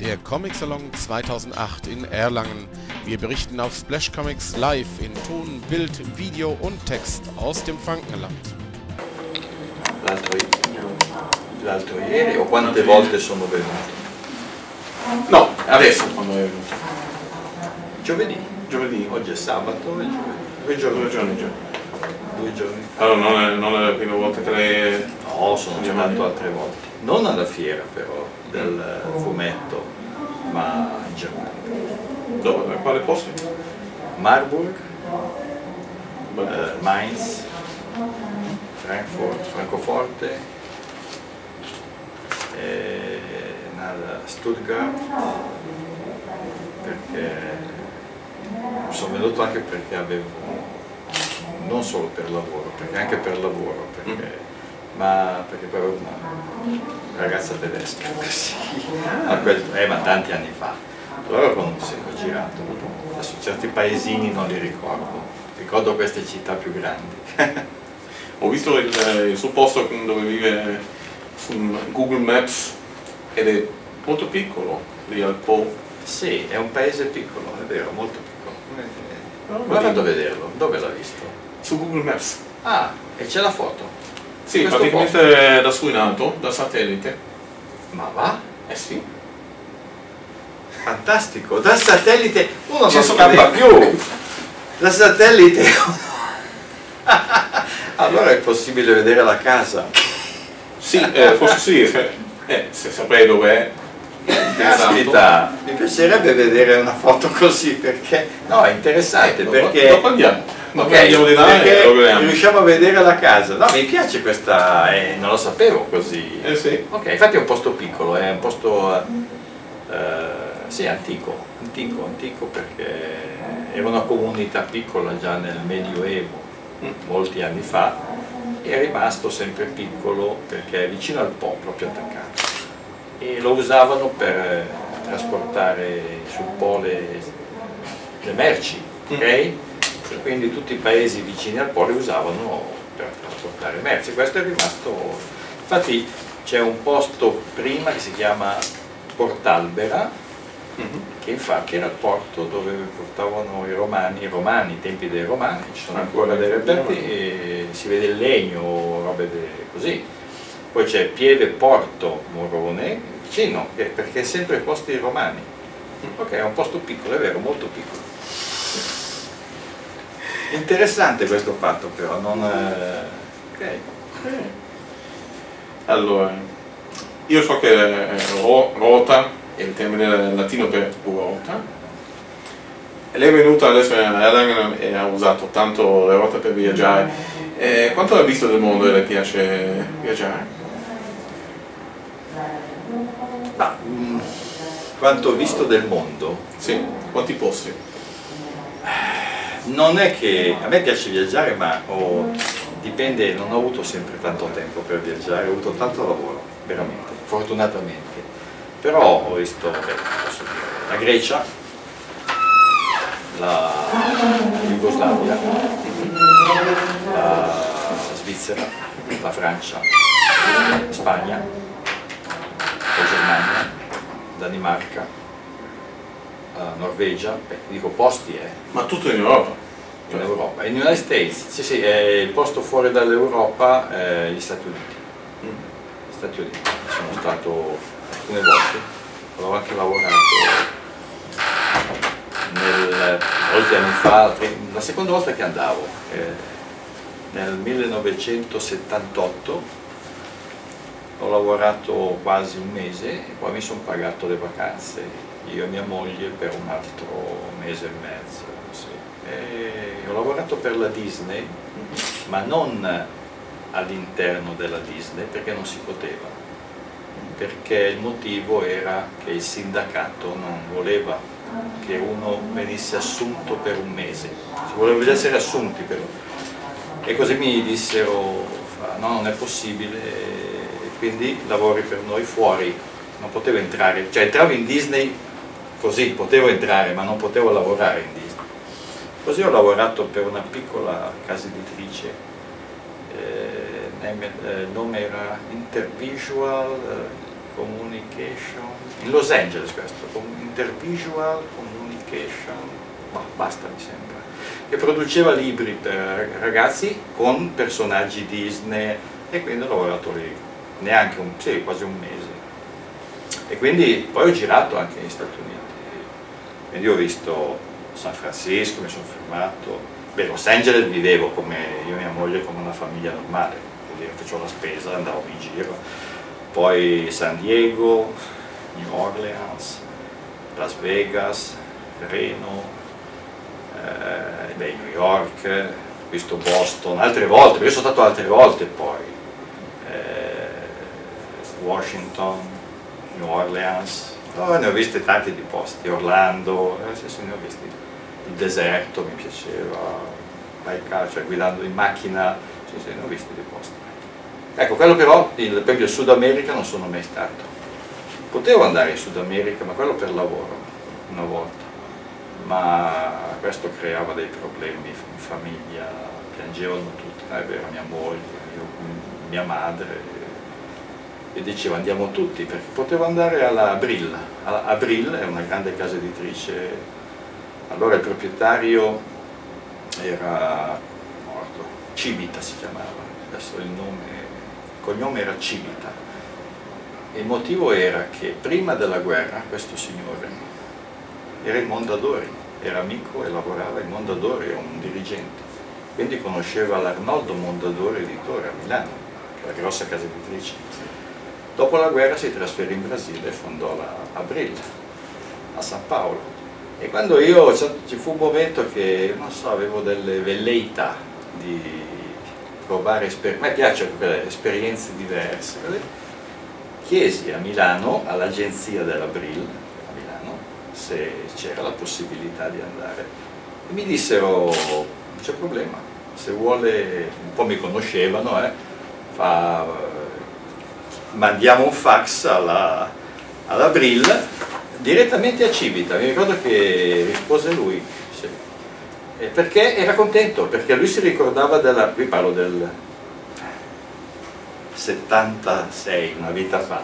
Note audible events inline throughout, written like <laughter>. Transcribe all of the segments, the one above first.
der Comic Salon 2008 in Erlangen. Wir berichten auf Splash Comics live in Ton, Bild, Video und Text aus dem Frankenland. L'altro, l'altro ieri o quante volte sono venuti? No, adesso quando è venuto. Giovedì. Giovedì. Oggi è sabato e giovedì. Due giorni. Due giorni. Due giorni. Allora non è, non è la prima volta che lei... No, sono stato lì. altre volte. Non alla fiera però, del fumetto, ma in Germania. Dove? A quale posto? Marburg, eh, Mainz, Frankfurt, Francoforte, e nel Stuttgart, perché sono venuto anche perché avevo, non solo per lavoro, perché anche per lavoro, perché, ma perché poi avevo una ragazza tedesca <laughs> così, quel- eh, ma tanti anni fa. Allora quando ho girato, adesso certi paesini non li ricordo, ricordo queste città più grandi. <laughs> Ho visto il, il suo posto dove vive su Google Maps ed è molto piccolo, lì al Po. Sì, è un paese piccolo, è vero, molto piccolo. Oh, Come ha fatto a vederlo? Dove l'ha visto? Su Google Maps. Ah, e c'è la foto. Sì, praticamente da su in alto, da satellite. Ma va? Eh sì. Fantastico, dal satellite uno Ci non scappa più. <laughs> Dal satellite <laughs> allora è possibile vedere la casa. Sì, eh, forse sì, se, eh, se saprei dov'è. Caspita, mi piacerebbe vedere una foto così perché no, è interessante Esatto. perché Dopo andiamo. Ok, e perché riusciamo a vedere la casa. No, mi piace questa, eh, non lo sapevo così. Eh sì. Ok, infatti è un posto piccolo, è un posto eh, sì, antico, antico, antico perché era una comunità piccola già nel Medioevo, molti anni fa, e è rimasto sempre piccolo perché è vicino al Po, proprio attaccato. E lo usavano per trasportare sul Po le, le merci, ok? Quindi tutti i paesi vicini al Po le usavano per trasportare merci. Questo è rimasto. Infatti c'è un posto prima che si chiama Portalbera, Mhm. che infatti era il porto dove portavano i romani, i romani, i tempi dei romani, ci sono ancora dei reperti si vede il legno, robe de- così. Poi c'è Pieve Porto Morone, vicino, perché è sempre posti romani. Ok, è un posto piccolo, è vero, molto piccolo. Interessante questo fatto però, non... eh, ok. Allora, io so che eh, ro- rota è il termine latino per ruota. E lei è venuta adesso a Erlangen e ha usato tanto la ruota per viaggiare. Eh, quanto ha visto del mondo e le piace viaggiare? Mm, quanto ho visto del mondo, Sì, quanti posti? Non è che a me piace viaggiare, ma ho- dipende, non ho avuto sempre tanto tempo per viaggiare, ho avuto tanto lavoro, veramente, fortunatamente. Però ho visto beh, posso dire, la Grecia, la Jugoslavia, la Svizzera, la Francia, la Spagna, la Germania, Danimarca, la Norvegia, dico posti eh, Ma tutto in Europa? in Europa. In United States, sì sì, è il posto fuori dall'Europa è gli Stati Uniti. Gli Stati Uniti, sono stato alcune volte, ho anche lavorato nel, molti anni fa, la seconda volta che andavo, eh, nel 1978, ho lavorato quasi un mese e poi mi sono pagato le vacanze, io e mia moglie per un altro mese e mezzo. sì. E ho lavorato per la Disney, ma non all'interno della Disney perché non si poteva, perché il motivo era che il sindacato non voleva che uno venisse assunto per un mese, si voleva essere assunti però. E così mi dissero, no non è possibile, quindi lavori per noi fuori, non potevo entrare, cioè entravo in Disney così, potevo entrare ma non potevo lavorare in Disney. Così ho lavorato per una piccola casa editrice, eh, name- eh, il nome era Intervisual, eh, Communication, in Los Angeles questo, Intervisual Communication, ma basta mi sembra, che produceva libri per ragazzi con personaggi Disney. E quindi ho lavorato lì neanche un, sì, quasi un mese. E quindi poi ho girato anche negli Stati Uniti, quindi ho visto San Francisco, mi sono fermato, beh Los Angeles vivevo come io e mia moglie come una famiglia normale, dire facevo la spesa, andavo in giro, poi San Diego, New Orleans, Las Vegas, Reno, eh, beh, New York, visto Boston altre volte, perché sono stato altre volte poi, eh, Washington, New Orleans, oh, ne ho visti tanti di posti, Orlando, eh, sì, sì, ne ho visti, il deserto mi piaceva, vai cioè guidando in macchina, sì, sì, ne ho visti di posti. Ecco, quello però, il, per esempio il Sud America non sono mai stato. Potevo andare in Sud America, ma quello per lavoro, una volta. Ma questo creava dei problemi in famiglia, piangevano tutti, è vero, mia moglie, io, mia madre, e diceva andiamo tutti, perché potevo andare alla Abril. Abril è una grande casa editrice, allora il proprietario era morto, Civita si chiamava, adesso il nome cognome era Civita. Il motivo era che prima della guerra questo signore era il Mondadori, era amico e lavorava in Mondadori, era un dirigente. Quindi conosceva l'Arnoldo Mondadori editore a Milano, è la grossa casa editrice. Dopo la guerra si trasferì in Brasile e fondò la Abril a San Paolo. E quando io, ci fu un momento che, non so, avevo delle velleità di provare esperienze, a me piacciono esperienze diverse. Chiesi a Milano, all'agenzia dell'Abril, a Milano, se c'era la possibilità di andare. E mi dissero, non c'è problema, se vuole, un po' mi conoscevano, eh, fa, mandiamo un fax alla, all'Abril direttamente a Civita, mi ricordo che rispose lui, eh, perché? Era contento, perché lui si ricordava della, qui parlo del 76, una vita fa,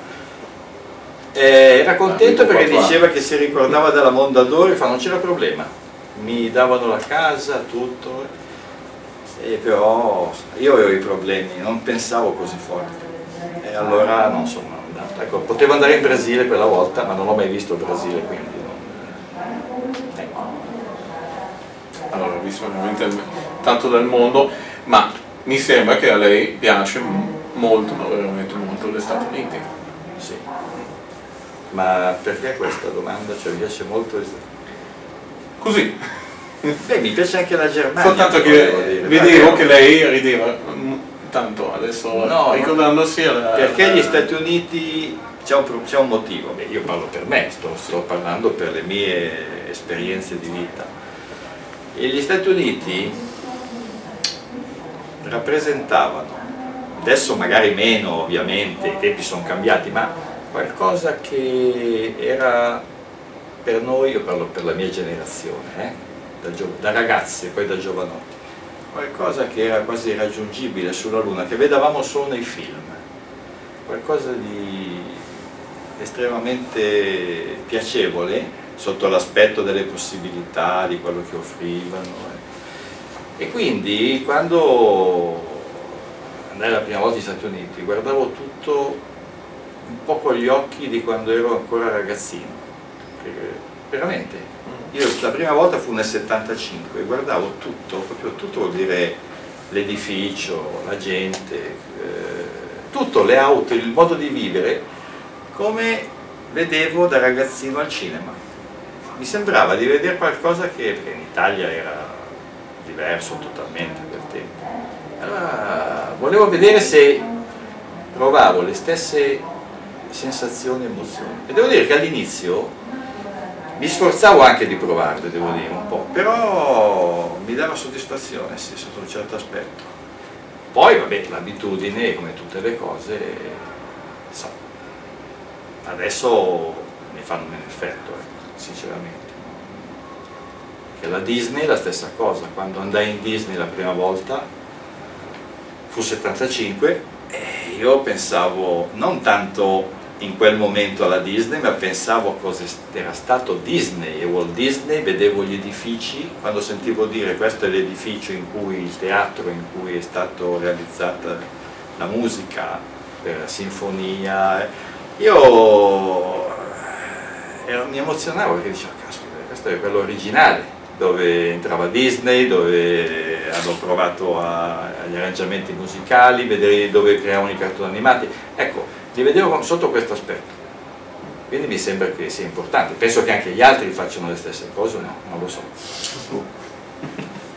eh, era contento perché diceva che si ricordava della Mondadori, fa non c'era problema, mi davano la casa, tutto, e però io avevo i problemi, non pensavo così forte, e allora non sono andato, ecco, potevo andare in Brasile quella volta, ma non ho mai visto il Brasile, quindi allora ho visto veramente tanto del mondo, ma mi sembra che a lei piace molto, ma veramente molto gli Stati Uniti. Sì. Ma perché questa domanda? Cioè mi piace molto Così. Beh, mi piace anche la Germania. Soltanto che vedevo che lei rideva tanto adesso no, ricordandosi alla... Perché gli Stati Uniti c'è un, un, motivo, Beh, io parlo per me, sto, sto parlando per le mie esperienze di vita. E gli Stati Uniti rappresentavano, adesso magari meno ovviamente, i tempi sono cambiati, ma qualcosa che era per noi, io parlo per la mia generazione, eh, da, da ragazzi e poi da giovanotti, qualcosa che era quasi irraggiungibile sulla Luna, che vedevamo solo nei film, qualcosa di estremamente piacevole sotto l'aspetto delle possibilità, di quello che offrivano. Eh. E quindi quando andai la prima volta negli Stati Uniti guardavo tutto un po' con gli occhi di quando ero ancora ragazzino, veramente. Io la prima volta fu nel 75 e guardavo tutto, proprio tutto vuol dire l'edificio, la gente, eh, tutto, le auto, il modo di vivere, come vedevo da ragazzino al cinema mi sembrava di vedere qualcosa che in Italia era diverso totalmente quel tempo. Allora volevo vedere se provavo le stesse sensazioni e emozioni. E devo dire che all'inizio mi sforzavo anche di provarle, devo dire un po', però mi dava soddisfazione, sì, sotto un certo aspetto. Poi, vabbè, l'abitudine, come tutte le cose, so, adesso mi fanno un effetto. Eh sinceramente. Che la Disney è la stessa cosa, quando andai in Disney la prima volta, fu 75, e io pensavo non tanto in quel momento alla Disney, ma pensavo a cosa era stato Disney e Walt Disney, vedevo gli edifici, quando sentivo dire questo è l'edificio in cui il teatro in cui è stata realizzata la musica per la sinfonia, io ero, mi emozionavo perché dicevo, caspita, questo è quello originale, dove entrava Disney, dove hanno provato a, agli arrangiamenti musicali, vedere dove creavano i cartoni animati. Ecco, li vedevo sotto questo aspetto. Quindi mi sembra che sia importante. Penso che anche gli altri facciano le stesse cose, no? Non lo so.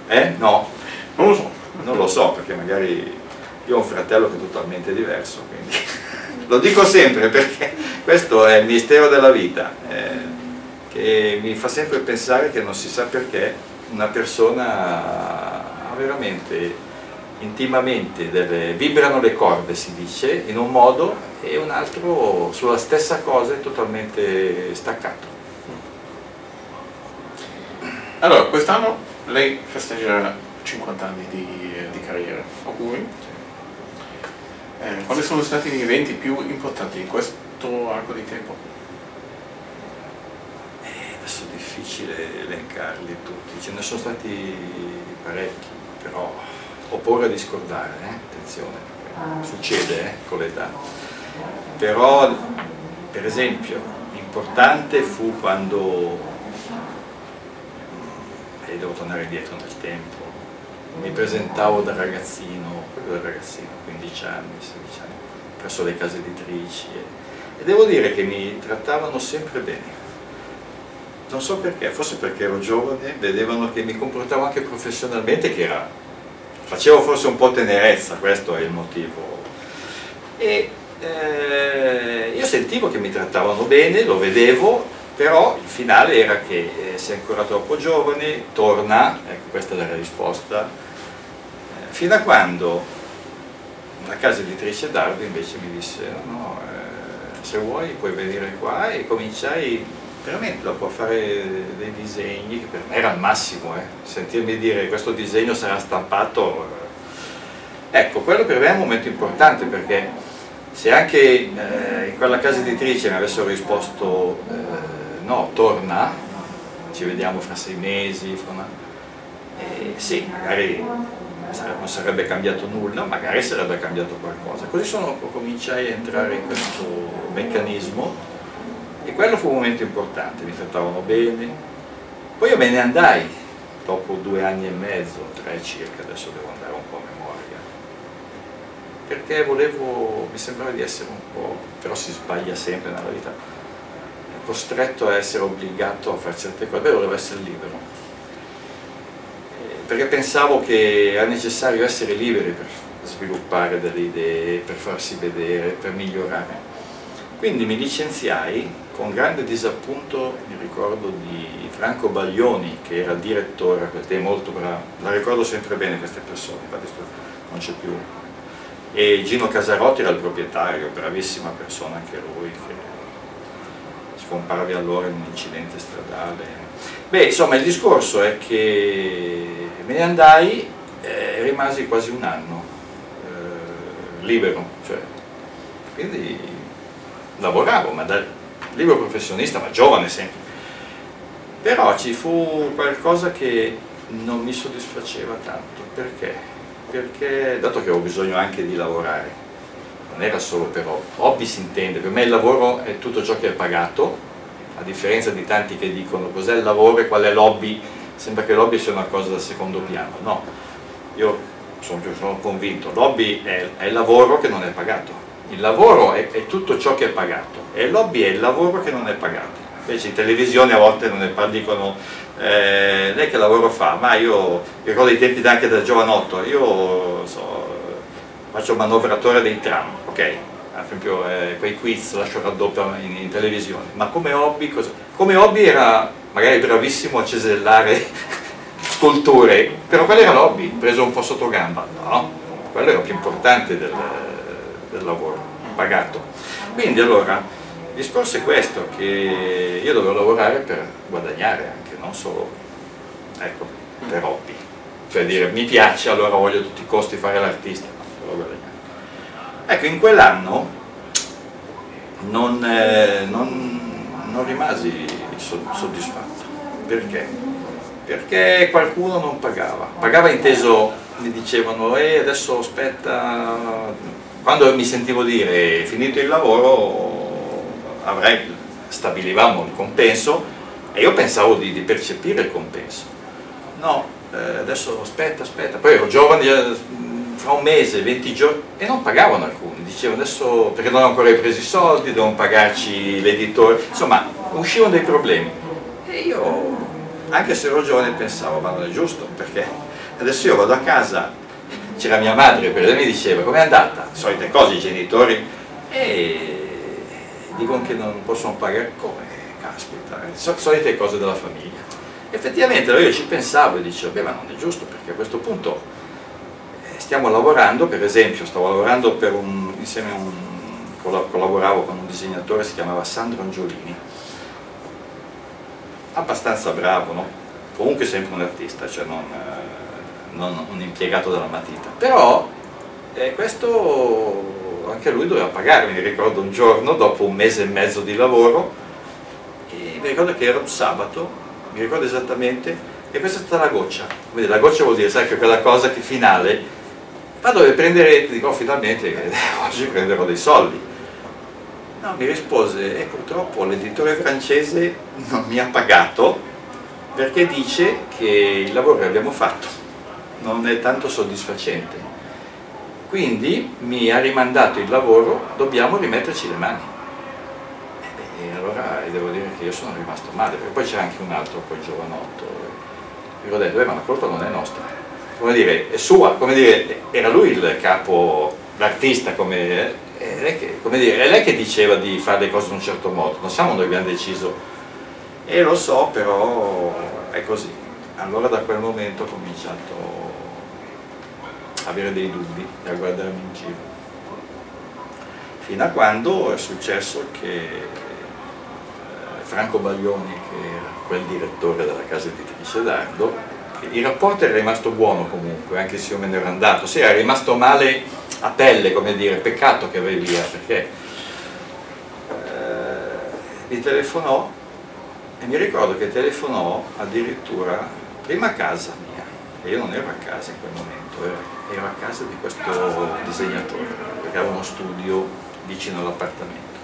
Eh? No? Non lo so. Non lo so, perché magari io ho un fratello che è totalmente diverso, quindi <laughs> lo dico sempre perché questo è il mistero della vita, eh, che mi fa sempre pensare che non si sa perché una persona ha veramente intimamente delle, vibrano le corde si dice in un modo e un altro sulla stessa cosa è totalmente staccato allora quest'anno lei festeggia 50 anni di, di carriera auguri eh, quali sono stati gli eventi più importanti in questo arco di tempo? Eh, adesso è difficile elencarli tutti ce ne sono stati parecchi però ho paura di scordare, eh? attenzione, succede eh, con l'età. Però, per esempio, importante fu quando, e devo tornare indietro nel tempo, mi presentavo da ragazzino, da ragazzino, 15 anni, 16 anni, presso le case editrici e, e devo dire che mi trattavano sempre bene. Non so perché, forse perché ero giovane, vedevano che mi comportavo anche professionalmente, che era facevo forse un po' tenerezza, questo è il motivo. E eh, io sentivo che mi trattavano bene, lo vedevo, però il finale era che eh, sei ancora troppo giovane, torna, ecco questa è la risposta, eh, fino a quando una casa editrice Dardo invece mi disse no, eh, se vuoi puoi venire qua e cominciai veramente dopo fare dei disegni, che per me era il massimo, eh. sentirmi dire questo disegno sarà stampato, eh. ecco, quello per me è un momento importante perché se anche eh, in quella casa editrice mi avessero risposto eh, no, torna, ci vediamo fra sei mesi, fra una... Eh, sì, magari non sarebbe cambiato nulla, magari sarebbe cambiato qualcosa. Così sono, cominciai a entrare in questo meccanismo e quello fu un momento importante, mi trattavano bene. Poi io me ne andai, dopo due anni e mezzo, tre circa, adesso devo andare un po' a memoria, perché volevo, mi sembrava di essere un po', però si sbaglia sempre nella vita, costretto a essere obbligato a fare certe cose, volevo essere libero, perché pensavo che era necessario essere liberi per sviluppare delle idee, per farsi vedere, per migliorare. Quindi mi licenziai con grande disappunto mi ricordo di Franco Baglioni che era direttore a quel tempo, molto bravo, la ricordo sempre bene queste persone, infatti non c'è più. E Gino Casarotti era il proprietario, bravissima persona anche lui, che scomparve allora in un incidente stradale. Beh, insomma, il discorso è che me ne andai e rimasi quasi un anno eh, libero, cioè, quindi lavoravo, ma da, libero professionista, ma giovane sempre. Però ci fu qualcosa che non mi soddisfaceva tanto, perché? Perché, dato che avevo bisogno anche di lavorare, non era solo per hobby, hobby si intende, per me il lavoro è tutto ciò che è pagato, a differenza di tanti che dicono cos'è il lavoro e qual è l'hobby, sembra che l'hobby sia una cosa da secondo piano, no, io sono, sono convinto, l'hobby è, è il lavoro che non è pagato, il lavoro è, è, tutto ciò che è pagato e il lobby è il lavoro che non è pagato. Invece in televisione a volte non ne dicono eh, lei che lavoro fa? Ma io ricordo i tempi anche da giovanotto, io so, faccio manovratore dei tram, ok? Ad esempio eh, quei quiz lascio raddoppio in, in, televisione, ma come hobby cosa? Come hobby era magari bravissimo a cesellare <laughs> sculture, però quello era l'hobby, preso un po' sotto gamba, no? Quello era più importante del del lavoro pagato. Quindi allora il discorso è questo, che io dovevo lavorare per guadagnare anche, non solo ecco, per hobby. Cioè dire mi piace, allora voglio a tutti i costi fare l'artista, no, Ecco, in quell'anno non, eh, non, non rimasi soddisfatto. Perché? Perché qualcuno non pagava. Pagava inteso, mi dicevano, e adesso aspetta, quando mi sentivo dire finito il lavoro avrai, stabilivamo il compenso e io pensavo di, di percepire il compenso. No, eh, adesso aspetta, aspetta, poi ero giovane, eh, fra un mese, 20 giorni, e non pagavano alcuni, dicevano adesso perché non ho ancora presi i soldi, devono pagarci l'editore, insomma uscivano dei problemi. E io, anche se ero giovane, pensavo, ma non è giusto, perché adesso io vado a casa, c'era mia madre, per esempio, mi diceva, com'è andata? Solite cose, i genitori, e dicono che non possono pagare, come? Caspita, solite cose della famiglia. Effettivamente io ci pensavo e dicevo, beh ma non è giusto perché a questo punto eh, stiamo lavorando, per esempio stavo lavorando per un, insieme a un, collaboravo con un disegnatore, si chiamava Sandro Angiolini, abbastanza bravo, no? comunque sempre un artista, cioè non, non un impiegato della matita, però eh, questo anche lui doveva pagarmi, mi ricordo un giorno, dopo un mese e mezzo di lavoro, e mi ricordo che era un sabato, mi ricordo esattamente, e questa è stata la goccia. Quindi la goccia vuol dire, sai, che quella cosa che finale, vado a prendere, dico, oh, finalmente, <laughs> oggi prenderò dei soldi. No, mi rispose, e purtroppo l'editore francese non mi ha pagato perché dice che il lavoro che abbiamo fatto non è tanto soddisfacente. Quindi mi ha rimandato il lavoro, dobbiamo rimetterci le mani. E allora devo dire che io sono rimasto male, perché poi c'è anche un altro, quel giovanotto, e ho detto, eh, ma la colpa non è nostra, come dire, è sua, come dire, era lui il capo, l'artista, come, è, come dire, è lei che diceva di fare le cose in un certo modo, non siamo noi che abbiamo deciso, e lo so, però è così. Allora da quel momento ho cominciato avere dei dubbi e a guardarmi in giro. Fino a quando è successo che Franco Baglioni, che era quel direttore della casa editrice Dardo, il rapporto è rimasto buono comunque, anche se io me ne ero andato, sì, era rimasto male a pelle, come dire, peccato che vai via, perché eh, mi telefonò e mi ricordo che telefonò addirittura prima a casa e io non ero a casa in quel momento, ero, ero a casa di questo disegnatore, perché aveva uno studio vicino all'appartamento.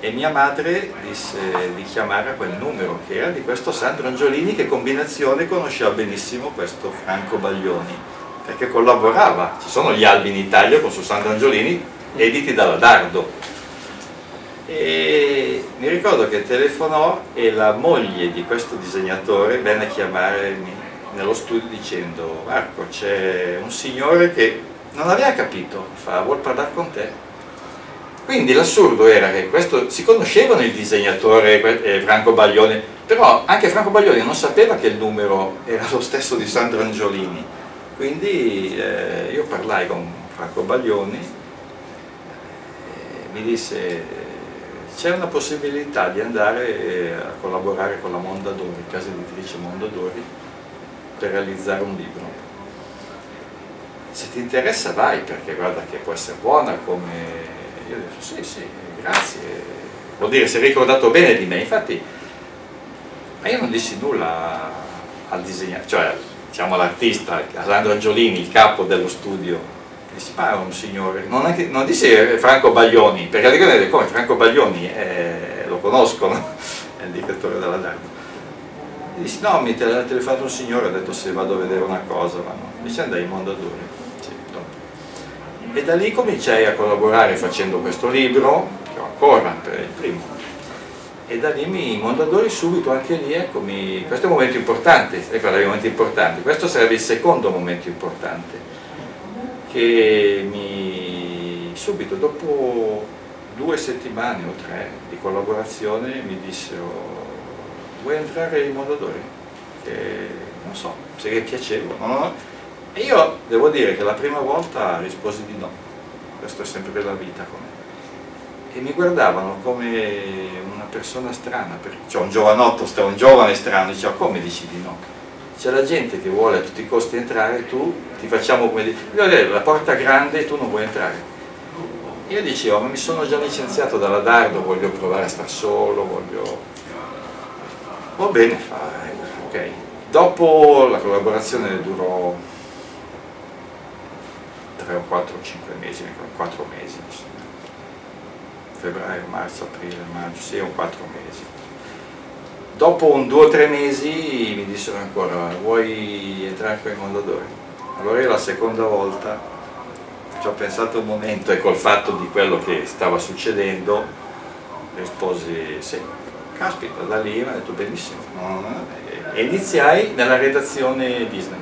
E mia madre disse di chiamare a quel numero che era di questo Sandro Angiolini che combinazione conosceva benissimo questo Franco Baglioni perché collaborava, ci sono gli albi in Italia con su Sandro Angiolini editi dalla Dardo. E mi ricordo che telefonò e la moglie di questo disegnatore venne a chiamarmi nello studio dicendo Marco c'è un signore che non aveva capito, fa vuol parlare con te quindi l'assurdo era che questo, si conoscevano il disegnatore eh, Franco Baglione, però anche Franco Baglione non sapeva che il numero era lo stesso di Sandro Angiolini. Quindi eh, io parlai con Franco Baglioni e mi disse c'è una possibilità di andare eh, a collaborare con la Mondadori, casa editrice Mondadori, per realizzare un libro. Se ti interessa vai perché guarda che può essere buona come io ho detto sì, sì, grazie. Vuol dire si è ricordato bene di me, infatti, ma io non dissi nulla al disegnatore, cioè diciamo all'artista, a Sandro Angiolini, il capo dello studio. Dissi, ma è un signore, non, è che, non dissi Franco Baglioni, perché ricordate come Franco Baglioni eh, lo conoscono, <laughs> è il direttore della DARPA. Dissi, no, mi ha telefonato un signore, ha detto se vado a vedere una cosa, ma no. Dice andai in Mondadori e da lì cominciai a collaborare facendo questo libro, che ho ancora per il primo, e da lì mi Mondadori subito anche lì, ecco, mi, questo è un momento importante, ecco dei momenti importanti, questo sarebbe il secondo momento importante, che mi subito dopo due settimane o tre di collaborazione mi dissero vuoi entrare in Mondadori? Che non so, se è piacevole, no? E io devo dire che la prima volta risposi di no, questo è sempre la vita con me. E mi guardavano come una persona strana, cioè un giovanotto, un giovane strano, diceva come dici di no? C'è la gente che vuole a tutti i costi entrare, tu ti facciamo come dire, la porta grande e tu non vuoi entrare. io dicevo, ma mi sono già licenziato dalla Dardo, voglio provare a star solo, voglio... Va bene, fa, ok. Dopo la collaborazione durò 3 o 4 o 5 mesi, 4 mesi, febbraio, marzo, aprile, maggio, sì, o 4 mesi. Dopo un 2 o 3 mesi mi dissero ancora, vuoi entrare con i Mondadori? Allora io la seconda volta ci ho pensato un momento e col fatto di quello che stava succedendo risposi sì, caspita, lì mi ha detto benissimo. E iniziai nella redazione Disney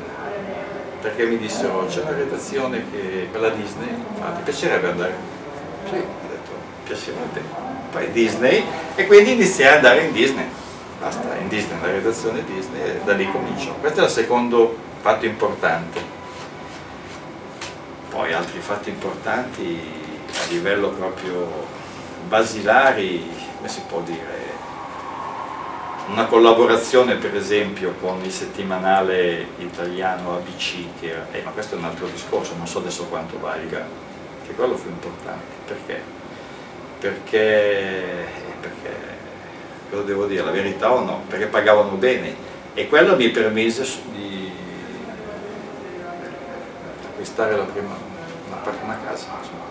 perché mi dissero c'è una redazione che quella Disney, ma ti piacerebbe andare? Sì, ho detto piacerebbe. Poi Disney e quindi iniziai ad andare in Disney. Basta, in Disney, nella redazione Disney e da lì comincio. Questo è il secondo fatto importante. Poi altri fatti importanti a livello proprio basilari, come si può dire, una collaborazione per esempio con il settimanale italiano ABC, che era, eh, ma questo è un altro discorso, non so adesso quanto valga, che quello fu importante, perché? Perché, perché cosa devo dire, la verità o no? Perché pagavano bene e quello mi permise di acquistare la prima, una, una casa. Insomma.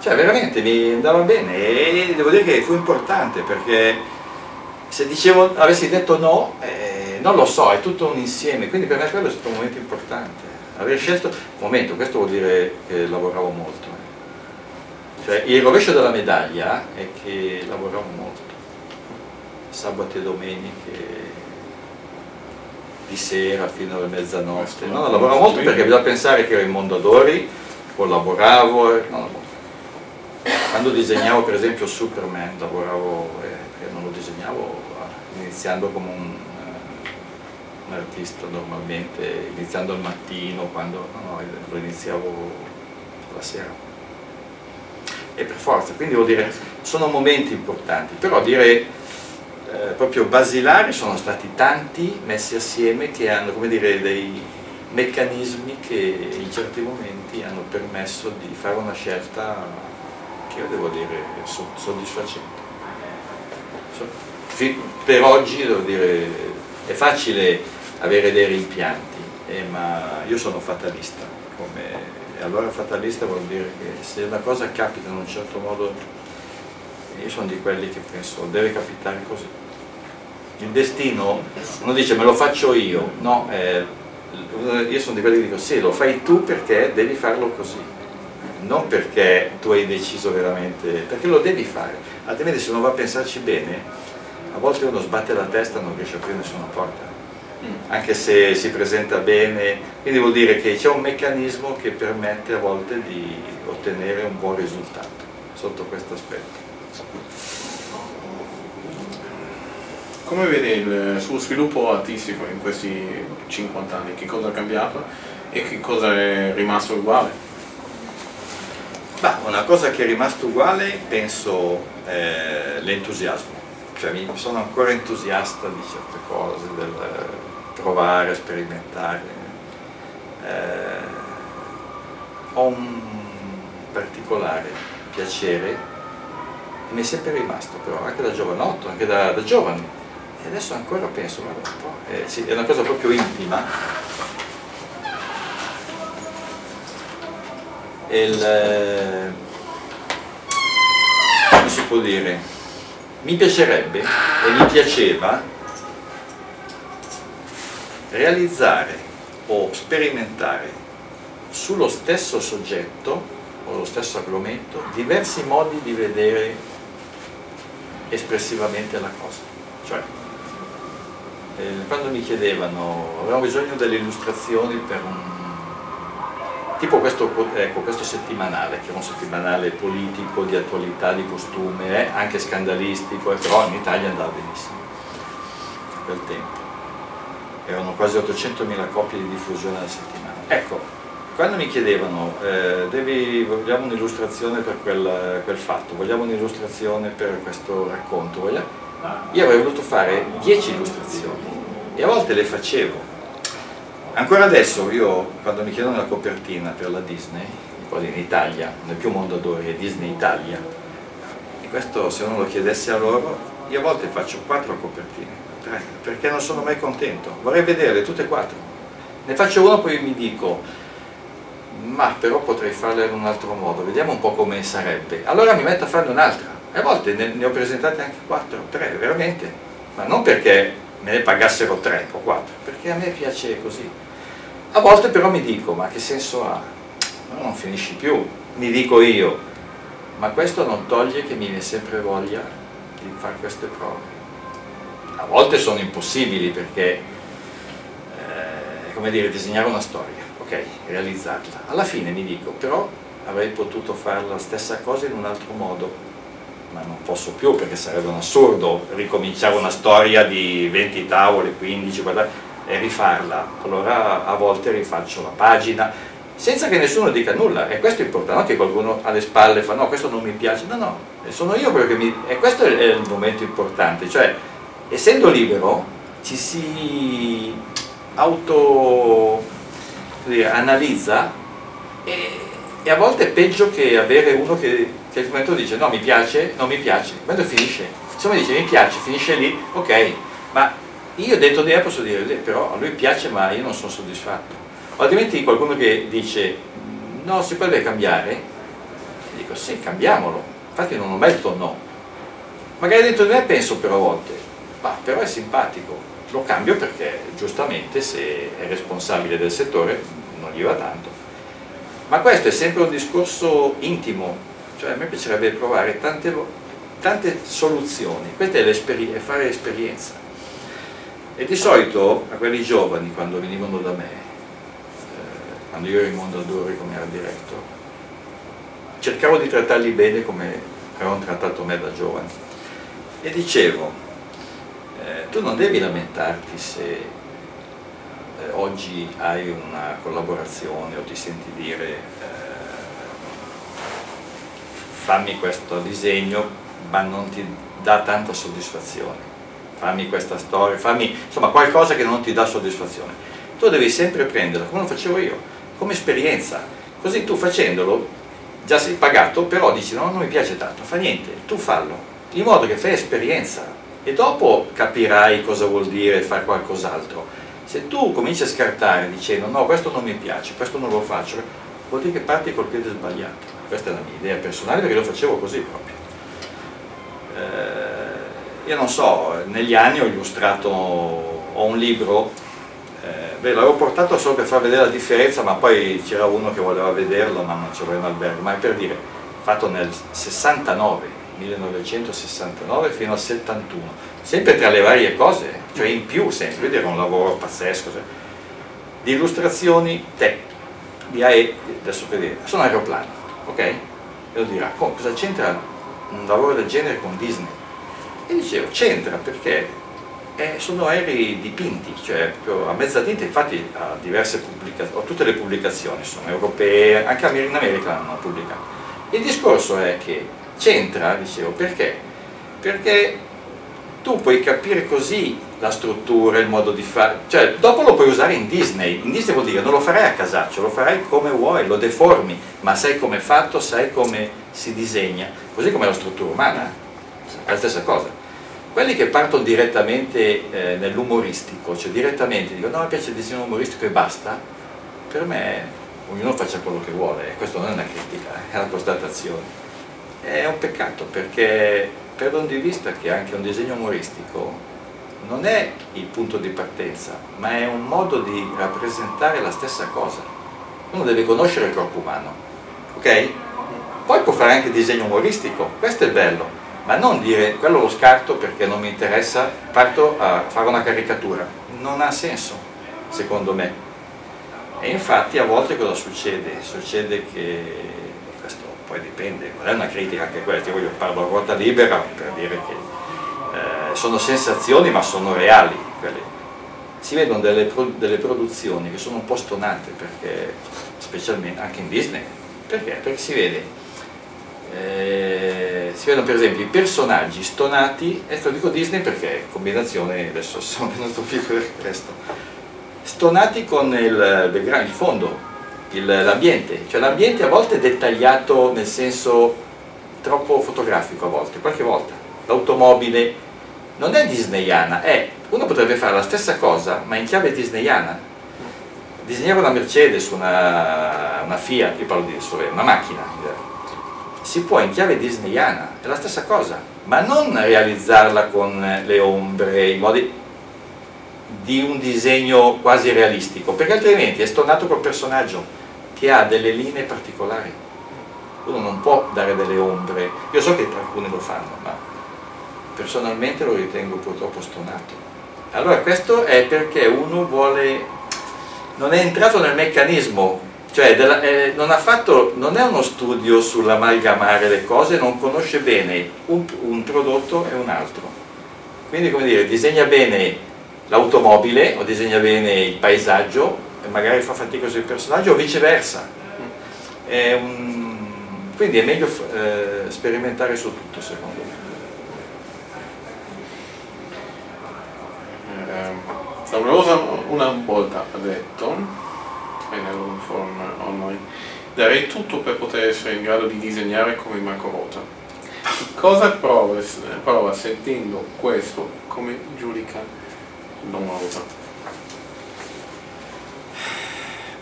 Cioè veramente mi andava bene e devo dire che fu importante perché se dicevo, avessi detto no, eh, non lo so, è tutto un insieme, quindi per me quello è stato un momento importante. Aver scelto, un momento, questo vuol dire che lavoravo molto. Eh. Cioè, il rovescio della medaglia è che lavoravo molto, sabato e domeniche, di sera fino alla mezzanotte. No, lavoravo molto perché bisogna pensare che ero in Mondadori, collaboravo, no, quando disegnavo per esempio Superman, lavoravo, eh, disegnavo iniziando come un, uh, un, artista normalmente, iniziando al mattino, quando no, lo iniziavo la sera. E per forza, quindi vuol dire, sono momenti importanti, però dire eh, proprio basilari sono stati tanti messi assieme che hanno, come dire, dei meccanismi che in certi momenti hanno permesso di fare una scelta che io devo dire soddisfacente per oggi devo dire, è facile avere dei rimpianti, eh, ma io sono fatalista, come, e allora fatalista vuol dire che se una cosa capita in un certo modo, io sono di quelli che penso deve capitare così. Il destino, uno dice me lo faccio io, no, eh, io sono di quelli che dico sì, lo fai tu perché devi farlo così, non perché tu hai deciso veramente, perché lo devi fare, altrimenti se non va a pensarci bene a volte uno sbatte la testa e non riesce a aprire nessuna porta, mm. anche se si presenta bene, quindi vuol dire che c'è un meccanismo che permette a volte di ottenere un buon risultato sotto questo aspetto. Come vede il suo sviluppo artistico in questi 50 anni? Che cosa è cambiato e che cosa è rimasto uguale? Bah, una cosa che è rimasto uguale penso è l'entusiasmo cioè, sono ancora entusiasta di certe cose, del provare, sperimentare. Eh, ho un particolare piacere mi è sempre rimasto però, anche da giovanotto, anche da, da giovane. E adesso ancora penso, po', eh, sì, è una cosa proprio intima. Il, eh, come si può dire? mi piacerebbe e mi piaceva realizzare o sperimentare sullo stesso soggetto o lo stesso argomento diversi modi di vedere espressivamente la cosa. Cioè, eh, quando mi chiedevano, avevamo bisogno delle illustrazioni per un tipo questo, ecco, questo, settimanale, che è un settimanale politico, di attualità, di costume, eh, anche scandalistico, eh, però in Italia andava benissimo a quel tempo. Erano quasi 800.000 copie di diffusione alla settimana. Ecco, quando mi chiedevano, eh, devi, vogliamo un'illustrazione per quel, quel, fatto, vogliamo un'illustrazione per questo racconto, vogliamo? io avrei voluto fare 10 illustrazioni e a volte le facevo Ancora adesso io quando mi chiedono la copertina per la Disney, quasi in Italia, è più Mondadori, è Disney Italia. E questo se uno lo chiedesse a loro, io a volte faccio quattro copertine, tre, perché non sono mai contento, vorrei vederle tutte e quattro. Ne faccio uno poi mi dico, ma però potrei farle in un altro modo, vediamo un po' come sarebbe. Allora mi metto a farne un'altra. E a volte ne, ne ho presentate anche quattro, tre, veramente. Ma non perché me ne pagassero tre o quattro, perché a me piace così. A volte però mi dico, ma che senso ha? No, non finisci più, mi dico io, ma questo non toglie che mi viene sempre voglia di fare queste prove. A volte sono impossibili perché, eh, come dire, disegnare una storia, ok, realizzarla. Alla fine mi dico, però avrei potuto fare la stessa cosa in un altro modo, ma non posso più perché sarebbe un assurdo ricominciare una storia di 20 tavole, 15, guardate, e rifarla. Allora a volte rifaccio la pagina senza che nessuno dica nulla. E questo è importante, non che qualcuno alle spalle fa no questo non mi piace, no no, sono io quello che mi... e questo è il momento importante, cioè essendo libero ci si auto dire, analizza e, e, a volte è peggio che avere uno che, che al momento dice no mi piace, non mi piace, quando finisce, insomma dice mi piace, finisce lì, ok, ma io dentro di me posso dire, però a lui piace ma io non sono soddisfatto. O altrimenti qualcuno che dice, no, si potrebbe cambiare, dico sì, cambiamolo. Infatti non ho mai detto no. Magari dentro di me penso però a volte, ma però è simpatico, lo cambio perché giustamente se è responsabile del settore non gli va tanto. Ma questo è sempre un discorso intimo, cioè a me piacerebbe provare tante, tante soluzioni, questa è, fare esperienza e di solito a quelli giovani, quando venivano da me, eh, quando io ero in Mondadori come art director, cercavo di trattarli bene come avevano trattato me da giovane. E dicevo, eh, tu non devi lamentarti se eh, oggi hai una collaborazione o ti senti dire eh, fammi questo disegno ma non ti dà tanta soddisfazione fammi questa storia, fammi insomma qualcosa che non ti dà soddisfazione. Tu devi sempre prenderla, come lo facevo io, come esperienza. Così tu facendolo, già sei pagato, però dici no, non mi piace tanto, fa niente, tu fallo, in modo che fai esperienza e dopo capirai cosa vuol dire fare qualcos'altro. Se tu cominci a scartare dicendo no, questo non mi piace, questo non lo faccio, vuol dire che parti col piede sbagliato. Questa è la mia idea personale perché lo facevo così proprio. Eh, io non so, negli anni ho illustrato, ho un libro, eh, beh l'avevo portato solo per far vedere la differenza, ma poi c'era uno che voleva vederlo, ma non c'era in albergo, ma è per dire, fatto nel 69, 1969 fino al 71, sempre tra le varie cose, cioè in più sempre, vedi era un lavoro pazzesco, cioè, di illustrazioni te, di AE, adesso dire, sono aeroplani, ok? E lo dirà, cosa c'entra un lavoro del genere con Disney? E dicevo, c'entra perché eh, sono aerei dipinti, cioè a mezza tinta infatti ha diverse pubblicazioni, tutte le pubblicazioni sono europee, anche in America hanno pubblicato. Il discorso è che c'entra, dicevo, perché? Perché tu puoi capire così la struttura, il modo di fare, cioè dopo lo puoi usare in Disney, in Disney vuol dire non lo farai a casaccio, lo farai come vuoi, lo deformi, ma sai come è fatto, sai come si disegna, così come la struttura umana, è la stessa cosa quelli che partono direttamente eh, nell'umoristico, cioè direttamente dicono no mi piace il disegno umoristico e basta, per me ognuno faccia quello che vuole, e questo non è una critica, è una constatazione. È un peccato perché perdo di vista che anche un disegno umoristico non è il punto di partenza, ma è un modo di rappresentare la stessa cosa. Uno deve conoscere il corpo umano, ok? Poi può fare anche disegno umoristico, questo è bello, ma non dire quello lo scarto perché non mi interessa, parto a fare una caricatura. Non ha senso, secondo me. E infatti a volte cosa succede? Succede che, questo poi dipende, non è una critica anche questa, io parlo a ruota libera per dire che eh, sono sensazioni ma sono reali. Quelle. Si vedono delle, delle produzioni che sono un po' stonate perché, specialmente anche in Disney, perché? Perché si vede eh, si vedono per esempio i personaggi stonati, ecco dico Disney perché combinazione, adesso <laughs> sono venuto più per questo, stonati con il il fondo, l'ambiente, cioè l'ambiente a volte è dettagliato nel senso troppo fotografico a volte, qualche volta. L'automobile non è disneyana, è, uno potrebbe fare la stessa cosa ma in chiave disneyana. Disegnare una Mercedes, una, una Fiat, io parlo di una macchina, si può in chiave disneyana, è la stessa cosa, ma non realizzarla con le ombre, i modi di un disegno quasi realistico, perché altrimenti è stonato col personaggio che ha delle linee particolari. Uno non può dare delle ombre, io so che alcuni lo fanno, ma personalmente lo ritengo purtroppo stonato. Allora questo è perché uno vuole, non è entrato nel meccanismo, cioè della, eh, non, fatto, non, è uno studio sull'amalgamare le cose, non conosce bene un, un prodotto e un altro. Quindi come dire, disegna bene l'automobile o disegna bene il paesaggio e magari fa fatica sul personaggio o viceversa. È un... Quindi è meglio eh, sperimentare su tutto secondo me. Eh, una cosa una volta ha detto nell'uniforme online. Darei tutto per poter essere in grado di disegnare come Marco Rota. Cosa prova, prova sentendo questo come giudica lo so.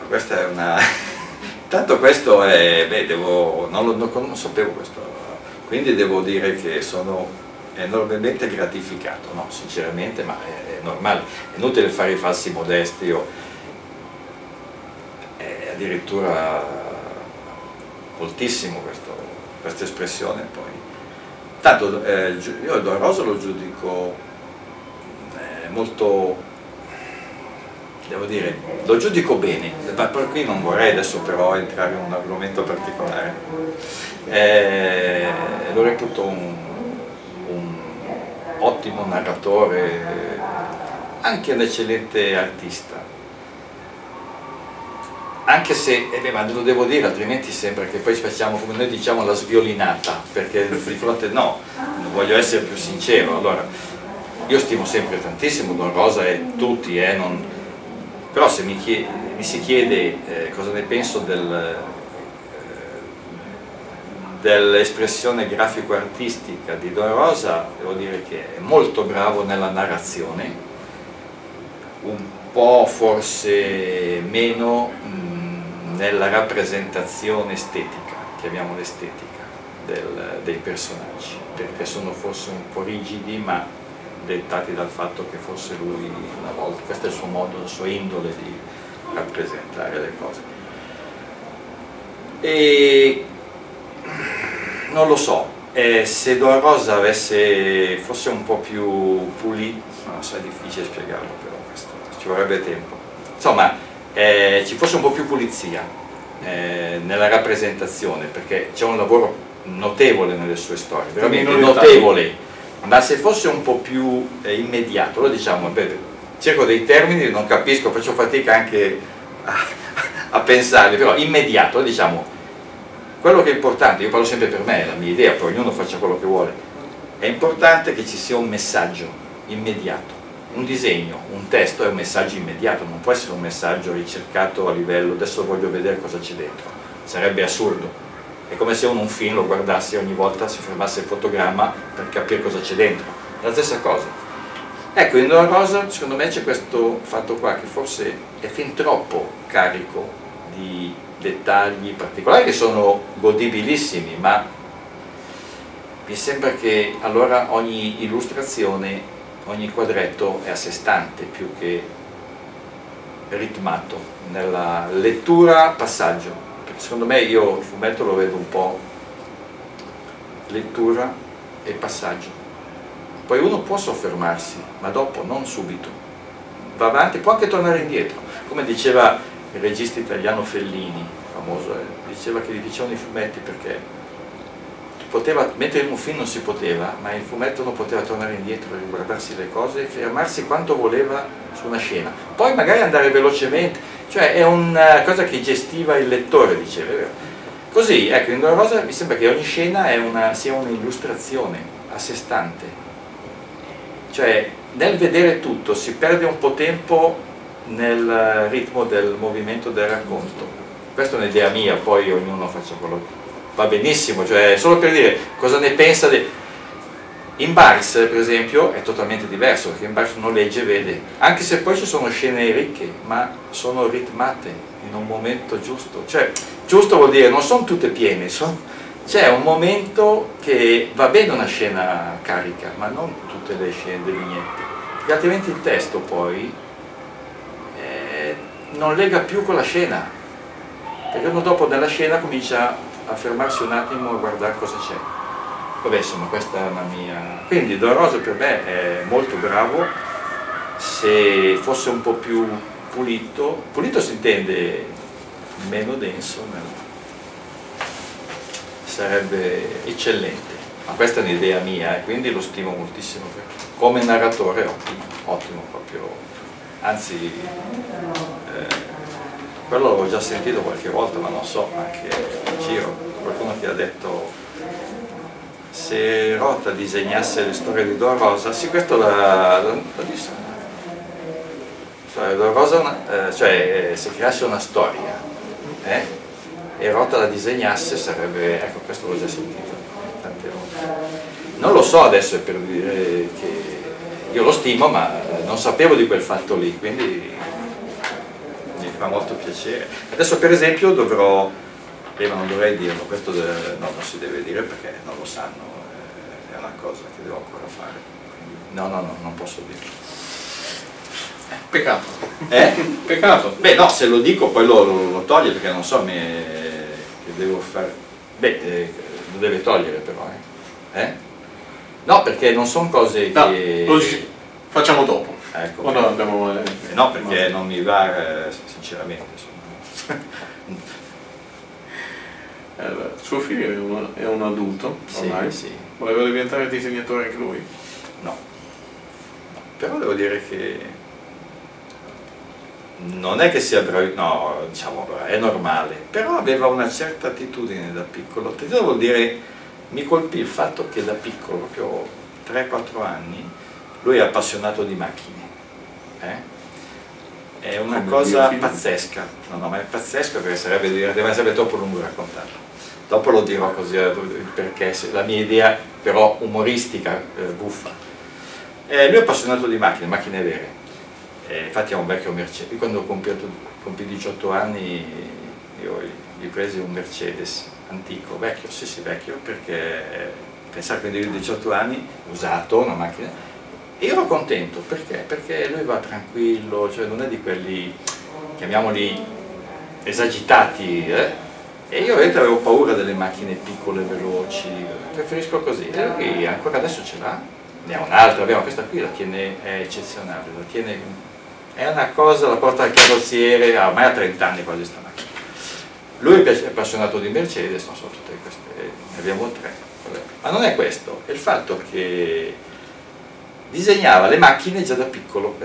Questa è una... <laughs> Tanto questo è... Beh, devo... Non, lo, non, non sapevo questo, quindi devo dire che sono enormemente gratificato, no, sinceramente, ma è, normale, è inutile fare i falsi modesti o addirittura moltissimo questo, questa espressione poi. Tanto eh, io Don Rosa lo giudico molto, devo dire, lo giudico bene, per qui non vorrei adesso però entrare in un argomento particolare, eh, lo reputo un, un ottimo narratore, anche un eccellente artista anche se, eh beh, ma lo devo dire, altrimenti sembra che poi facciamo come noi diciamo la sviolinata, perché di fronte no, voglio essere più sincero, allora io stimo sempre tantissimo Don Rosa e tutti, eh, non... però se mi, chiede, mi si chiede eh, cosa ne penso del, eh, dell'espressione grafico-artistica di Don Rosa, devo dire che è molto bravo nella narrazione, un po' forse meno nella rappresentazione estetica, chiamiamola estetica, dei personaggi, perché sono forse un po' rigidi ma dettati dal fatto che fosse lui una volta, questo è il suo modo, la sua indole di rappresentare le cose. E non lo so, eh, se Don Rosa avesse, fosse un po' più pulito, non so, è difficile spiegarlo però, questo, ci vorrebbe tempo. Insomma, eh, ci fosse un po' più pulizia eh, nella rappresentazione, perché c'è un lavoro notevole nelle sue storie, veramente notevole. Ma se fosse un po' più eh, immediato, lo diciamo, beh, cerco dei termini, non capisco, faccio fatica anche a, a pensarli, però immediato, diciamo, quello che è importante, io parlo sempre per me, è la mia idea, poi ognuno faccia quello che vuole, è importante che ci sia un messaggio immediato, un disegno, un testo è un messaggio immediato, non può essere un messaggio ricercato a livello, adesso voglio vedere cosa c'è dentro, sarebbe assurdo. È come se uno un film lo guardasse ogni volta si fermasse il fotogramma per capire cosa c'è dentro. La stessa cosa. Ecco in Dora Rosa secondo me c'è questo fatto qua che forse è fin troppo carico di dettagli particolari che sono godibilissimi ma mi sembra che allora ogni illustrazione ogni quadretto è a sé stante più che ritmato nella lettura passaggio. Secondo me io il fumetto lo vedo un po' lettura e passaggio. Poi uno può soffermarsi ma dopo non subito. Va avanti può anche tornare indietro. Come diceva il regista italiano Fellini famoso eh, diceva che gli dicevano i fumetti perché poteva, mentre in un film non si poteva ma il fumetto non poteva tornare indietro e riguardarsi le cose e fermarsi quanto voleva su una scena poi magari andare velocemente cioè è una cosa che gestiva il lettore, diceva. Così, ecco, in Dora mi sembra che ogni scena una, sia un'illustrazione a sé stante. Cioè, nel vedere tutto si perde un po' tempo nel ritmo del movimento del racconto. questa è un'idea mia, poi ognuno faccia quello che va benissimo, cioè solo per dire cosa ne pensa di... In Bars, per esempio, è totalmente diverso, perché in Bars uno legge e vede, anche se poi ci sono scene ricche, ma sono ritmate in un momento giusto. Cioè, giusto vuol dire, non sono tutte piene, c'è un momento che va bene una scena carica, ma non tutte le scene delle vignette, perché altrimenti il testo poi eh, non lega più con la scena, perché uno dopo nella scena comincia a fermarsi un attimo a guardare cosa c'è. Vabbè, insomma, questa è una mia... Quindi Don Rosa per me è molto bravo, se fosse un po' più pulito, pulito si intende meno denso, sarebbe eccellente. Ma questa è un'idea mia e quindi lo stimo moltissimo. Come narratore ottimo, ottimo proprio. Anzi, eh, quello l'avevo già sentito qualche volta, ma non so, anche in qualcuno ti ha detto se Rota disegnasse le storie di Don Rosa, sì questo l'ha visto, cioè, Don Rosa, eh, cioè se creasse una storia eh, e Rota la disegnasse sarebbe, ecco questo l'ho già sentito tante volte. Non lo so adesso per dire che io lo stimo ma non sapevo di quel fatto lì, quindi fa molto piacere. Adesso per esempio dovrò, eh, ma non dovrei dirlo, questo de, no, non si deve dire perché non lo sanno, eh, è una cosa che devo ancora fare. No, no, no, non posso dirlo. Peccato. Eh? <laughs> Peccato. Beh no, se lo dico poi lo, lo, lo toglie perché non so me, che devo fare. Beh, eh, lo deve togliere però, eh? eh? No, perché non sono cose no, che... Lo facciamo dopo. Ecco, Quando abbiamo, eh, no, perché non mi va, eh, sinceramente. <laughs> Eh, suo figlio è un, è un adulto ormai? Sì, sì. Voleva diventare disegnatore anche lui? No. Però devo dire che non è che sia bravo, no, diciamo, è normale, però aveva una certa attitudine da piccolo. Attitudine vuol dire, mi colpì il fatto che da piccolo, proprio 3-4 anni, lui è appassionato di macchine eh? È una Come cosa pazzesca, no, no, ma è pazzesca perché sarebbe, deve essere troppo lungo raccontarlo. Dopo lo dirò così eh, perché la mia idea però umoristica, eh, buffa. Eh, lui è appassionato di macchine, macchine vere. Eh, infatti è un vecchio Mercedes. Io quando ho compiuto, compì 18 anni io gli presi un Mercedes antico, vecchio, sì sì vecchio, perché eh, pensare che quindi 18 anni, usato, una macchina, io ero contento, perché? Perché lui va tranquillo, cioè non è di quelli, chiamiamoli esagitati, eh? e io veramente avevo paura delle macchine piccole, veloci, preferisco così, e lui ancora adesso ce l'ha, ne ha un'altra, abbiamo questa qui, la tiene, è eccezionale, la tiene, è una cosa, la porta al carrozziere, ormai ha 30 anni quasi sta macchina. Lui è appassionato di Mercedes, non so, tutte queste, ne abbiamo tre, ma non è questo, è il fatto che disegnava le macchine già da piccolo,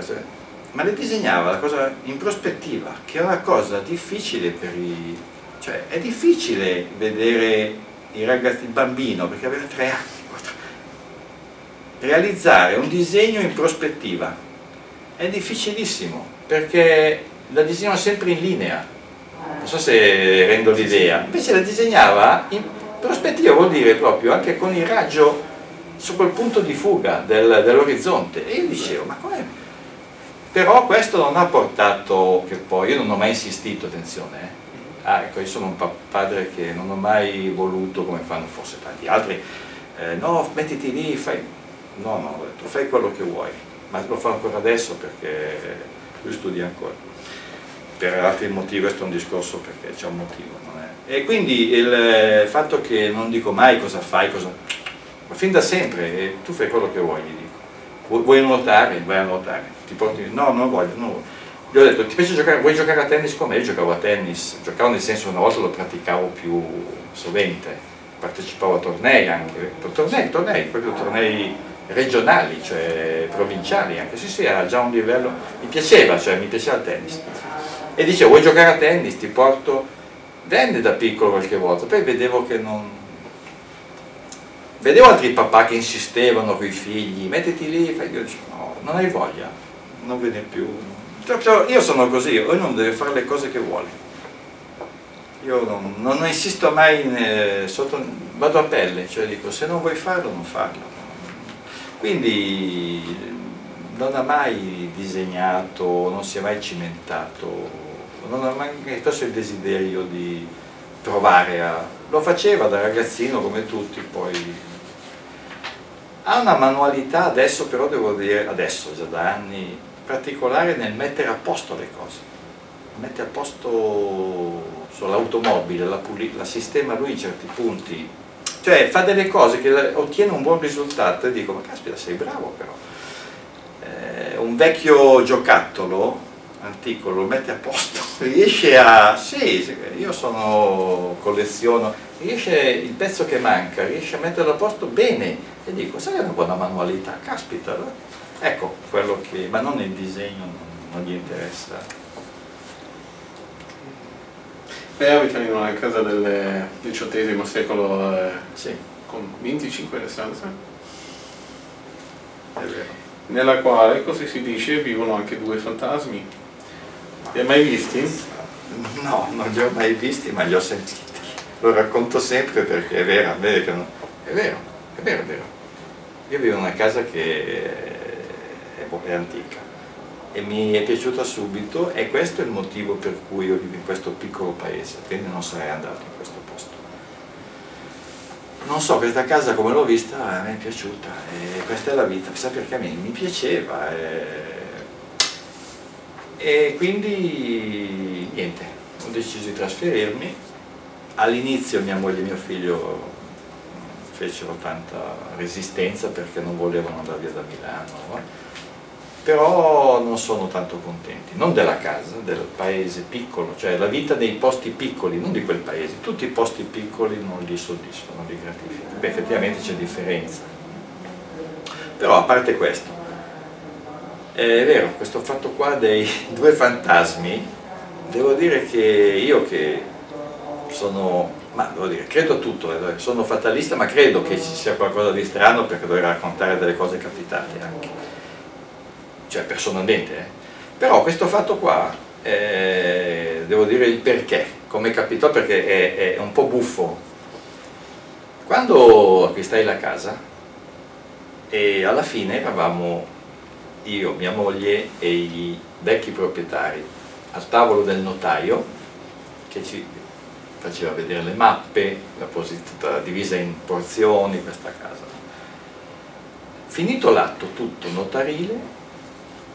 ma le disegnava in prospettiva, che è una cosa difficile per i... cioè è difficile vedere i ragazzi, il bambino, perché aveva tre anni, quattro, realizzare un disegno in prospettiva è difficilissimo, perché la disegnava sempre in linea, non so se rendo l'idea, invece la disegnava in prospettiva, vuol dire proprio anche con il raggio su quel punto di fuga del, dell'orizzonte. E io dicevo ma come? Però questo non ha portato che poi io non ho mai insistito attenzione eh. ah, ecco io sono un padre che non ho mai voluto come fanno forse tanti altri eh, no mettiti lì fai no no ho detto fai quello che vuoi ma lo fa ancora adesso perché lui studia ancora. Per altri motivi questo è un discorso perché c'è un motivo e quindi il fatto che non dico mai cosa fai cosa fin da sempre, tu fai quello che vuoi, gli dico. Vuoi nuotare? Vai a nuotare. Ti porti... No, non voglio, non voglio. Gli ho detto, ti piace giocare, vuoi giocare a tennis con me? Io giocavo a tennis, giocavo nel senso una volta lo praticavo più sovente, partecipavo a tornei anche, tornei, tornei, proprio tornei regionali, cioè provinciali anche, sì sì, era già un livello, mi piaceva, cioè mi piaceva il tennis. E dicevo, vuoi giocare a tennis? Ti porto, venne da piccolo qualche volta, poi vedevo che non, vedevo altri papà che insistevano con i figli, mettiti lì, fai... io dicevo, no, non hai voglia, non viene più. Io sono così, ognuno deve fare le cose che vuole. io non, non insisto mai in, sotto, vado a pelle, cioè dico se non vuoi farlo non farlo. Quindi non ha mai disegnato, non si è mai cimentato, non ha mai espresso il desiderio di provare a... Lo faceva da ragazzino come tutti, poi ha una manualità adesso però devo dire, adesso già da anni, particolare nel mettere a posto le cose. Mette a posto sull'automobile, la, la sistema lui in certi punti, cioè fa delle cose che ottiene un buon risultato e dico ma caspita sei bravo però. Eh, un vecchio giocattolo antico lo mette a posto, <laughs> riesce a... sì, io sono colleziono, riesce il pezzo che manca, riesce a metterlo a posto bene e dico sai una buona manualità, caspita, ecco quello che, ma non il disegno, non, non gli interessa Lei abita in una casa del XVIII secolo eh, sì. con 25 stanze? È vero. Nella quale, così si dice, vivono anche due fantasmi. Li hai mai visti? No, non li ho mai visti, ma li ho sentiti. Lo racconto sempre perché è vero, è vero, è vero, è vero, è vero. Io vivo in una casa che è, è antica e mi è piaciuta subito e questo è il motivo per cui io vivo in questo piccolo paese, quindi non sarei andato in questo posto. Non so, questa casa come l'ho vista mi è piaciuta e questa è la vita, sa perché a me mi piaceva e, e quindi niente, ho deciso di trasferirmi. All'inizio mia moglie e mio figlio fecero tanta resistenza perché non volevano andare via da Milano però non sono tanto contenti, non della casa, del paese piccolo, cioè la vita dei posti piccoli, non di quel paese, tutti i posti piccoli non li soddisfano, non li gratificano, beh effettivamente c'è differenza, però a parte questo, è vero, questo fatto qua dei <laughs> due fantasmi, devo dire che io che sono, ma devo dire, credo a tutto, eh, sono fatalista, ma credo che ci sia qualcosa di strano perché dovrei raccontare delle cose capitate anche cioè personalmente, eh. però questo fatto qua, eh, devo dire il perché, come capitò perché è, è un po' buffo. Quando acquistai la casa e alla fine eravamo io, mia moglie e i vecchi proprietari al tavolo del notaio che ci faceva vedere le mappe, la divisa in porzioni questa casa. Finito l'atto tutto notarile,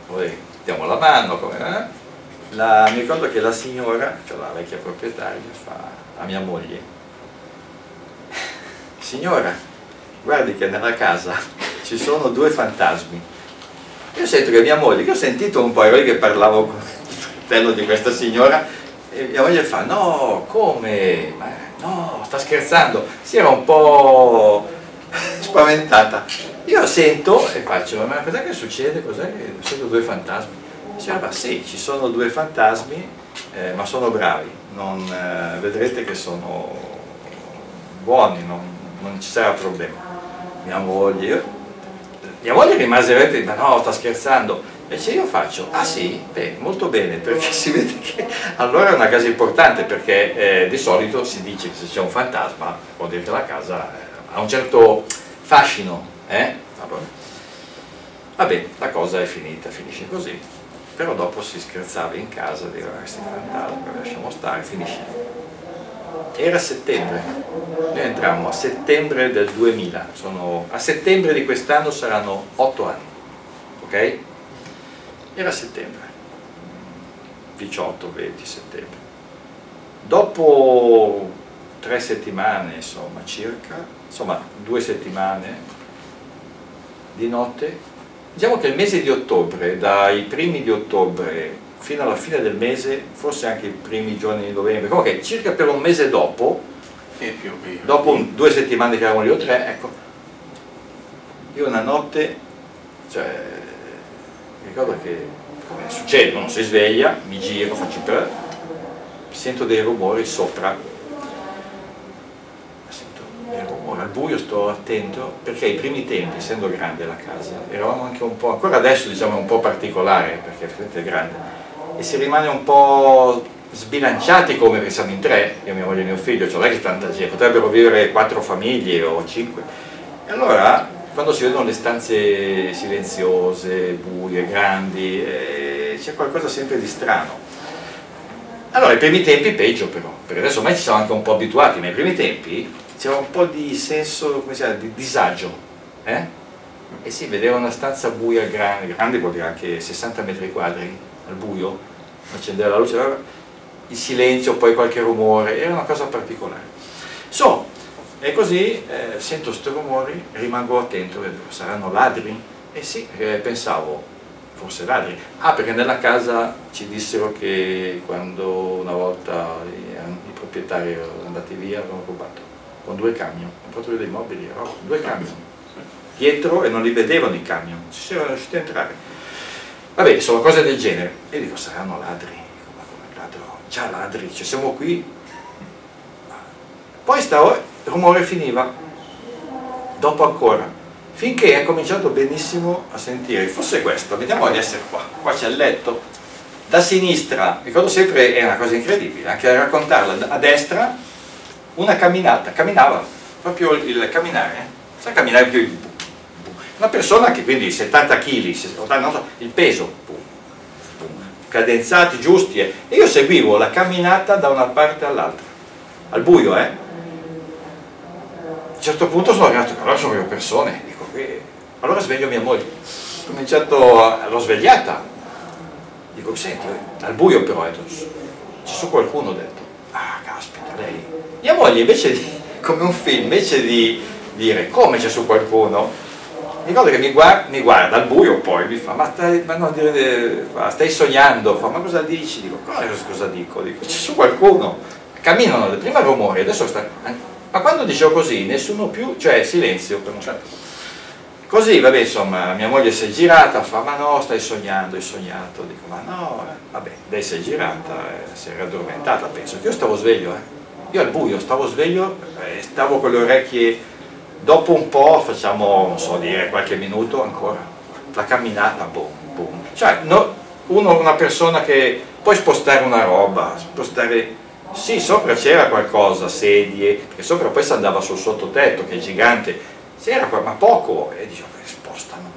poi diamo la mano, come, eh? la, mi ricordo che la signora, cioè la vecchia proprietaria, fa a mia moglie, signora, guardi che nella casa ci sono due fantasmi. Io sento che mia moglie, che ho sentito un po' io che parlavo con il fratello di questa signora, e mia moglie fa, no, come? Ma, no, sta scherzando. Si era un po' spaventata. Io sento e faccio, ma cos'è che succede? Cos'è che sento due fantasmi? Diceva, sì, ci sono due fantasmi, eh, ma sono bravi, non, eh, vedrete che sono buoni, non, non, ci sarà problema. Mia moglie, mia moglie rimase veramente, ma no, sta scherzando. Invece io faccio, ah sì, beh, molto bene, perché si vede che allora è una casa importante, perché eh, di solito si dice che se c'è un fantasma vuol dire che la casa eh, ha un certo fascino, eh? Vabbè. Vabbè, la cosa è finita, finisce così. Però dopo si scherzava in casa, diceva questi fantasmi, lasciamo stare, finisce. Era settembre, noi entrammo a settembre del 2000, sono, a settembre di quest'anno saranno otto anni, ok? Era settembre, 18-20 settembre. Dopo tre settimane, insomma, circa, insomma, due settimane di notte. Diciamo che il mese di ottobre, dai primi di ottobre fino alla fine del mese, forse anche i primi giorni di novembre, comunque circa per un mese dopo, dopo un, due settimane che eravamo lì o tre, ecco, io una notte, cioè, mi ricordo che come succede, uno si sveglia, mi giro, faccio per, sento dei rumori sopra. Ora al buio sto attento perché ai primi tempi, essendo grande la casa, eravamo anche un po', ancora adesso diciamo un po' particolare perché è grande, e si rimane un po' sbilanciati come che siamo in tre, io, mia moglie e mio figlio, cioè non è che tanta gente, potrebbero vivere quattro famiglie o cinque. E allora, quando si vedono le stanze silenziose, buie, grandi, eh, c'è qualcosa sempre di strano. Allora, ai primi tempi peggio però, perché adesso ormai ci siamo anche un po' abituati, ma ai primi tempi c'era un po' di senso, come si chiama, di disagio. Eh? E si vedeva una stanza buia grande, grande vuol dire anche 60 metri quadri al buio, accendeva la luce, il silenzio, poi qualche rumore, era una cosa particolare. So, e così eh, sento questi rumori, rimango attento, vedo, saranno ladri? E sì, eh, pensavo, forse ladri. Ah, perché nella casa ci dissero che quando una volta i, i proprietari erano andati via avevano rubato, con due camion, hanno fatto dei mobili, oh, due camion, dietro e non li vedevano i camion, ci si erano riusciti a entrare. Vabbè, sono cose del genere. E dico, saranno ladri già ladri, cioè siamo qui. Poi il rumore finiva, dopo ancora, finché ha cominciato benissimo a sentire, forse questo, vediamo di essere qua, qua c'è il letto, da sinistra, ricordo sempre, è una cosa incredibile, anche a raccontarla, a destra una camminata, camminava, proprio il camminare, sa camminare più una persona che quindi 70 kg, il peso, cadenzati, giusti, eh. e io seguivo la camminata da una parte all'altra, al buio, eh. A un certo punto sono arrivato, allora sono io persone, dico, eh. allora sveglio mia moglie, ho cominciato, l'ho svegliata, dico, senti, al buio però, detto, c'è su qualcuno, ho detto, ah, caspita, lei. Mia moglie invece di, come un film, invece di dire, come c'è su qualcuno, ricordo che mi guarda, mi guarda, al buio poi, mi fa, ma stai, ma no, stai sognando, fa, ma cosa dici? Dico, cosa dico? Dico, c'è su qualcuno, camminano, prima rumori, adesso sta... Ma quando dicevo così, nessuno più, cioè silenzio, cioè, così, vabbè, insomma, mia moglie si è girata, fa, ma no, stai sognando, hai sognato, dico, ma no, vabbè, lei si è girata, eh, si era addormentata, penso che io stavo sveglio, eh. Io al buio stavo sveglio, eh, stavo con le orecchie dopo un po' facciamo, non so dire, qualche minuto ancora, la camminata, boom, boom. Cioè, no, uno, una persona che puoi spostare una roba, spostare... Sì, sopra c'era qualcosa, sedie, perché sopra poi si andava sul sottotetto, che è gigante, c'era ma poco, e dicevo, spostano.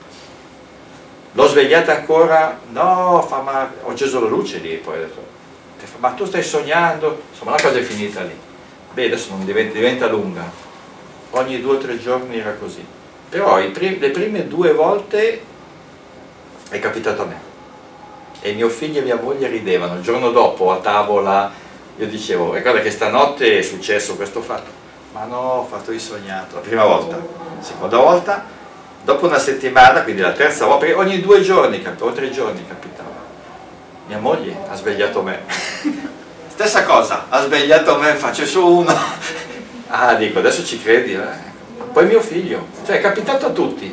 L'ho svegliata ancora, no, fa, ma ho acceso la luce lì, poi ho detto, ma tu stai sognando? Insomma, la cosa è finita lì. Beh, adesso non diventa, diventa lunga ogni due o tre giorni era così. Però prim le prime due volte è capitato a me. E mio figlio e mia moglie ridevano. Il giorno dopo a tavola io dicevo, guarda che stanotte è successo questo fatto. Ma no, ho fatto il sognato. La prima volta. La seconda volta, dopo una settimana, quindi la terza volta, ogni due giorni o tre giorni capitava. Mia moglie ha svegliato me. <laughs> Stessa cosa, ha svegliato me, faccio su uno, Ah, dico, adesso ci credi, eh? Poi mio figlio, cioè è capitato a tutti.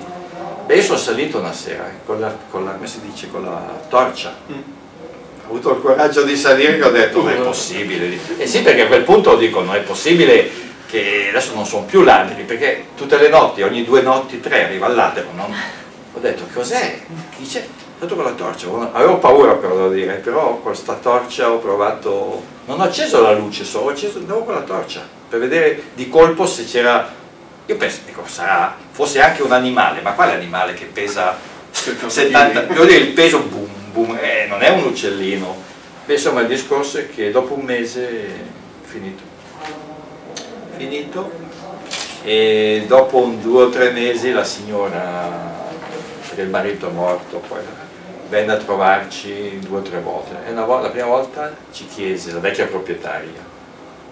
Beh, io sono salito una sera, eh, con la, con la, come si dice, con la torcia. Mm. Ho avuto il coraggio di salire che ho detto, non è possibile. E eh sì, perché a quel punto dico, non è possibile che adesso non sono più ladri, perché tutte le notti, ogni due notti, tre, arriva il ladro, no? Ho detto, cos'è? Dice, fatto con la torcia, avevo paura però devo dire, però con questa torcia ho provato, non ho acceso la luce, solo ho acceso, andavo con la torcia per vedere di colpo se c'era, io penso, ecco, sarà, fosse anche un animale, ma quale animale che pesa 70, devo dire il peso boom, boom, eh, non è un uccellino, Beh, insomma il discorso è che dopo un mese è finito, finito. E dopo un due o tre mesi la signora, perché il marito è morto, poi venne a trovarci due o tre volte. E volta, la prima volta ci chiese, la vecchia proprietaria,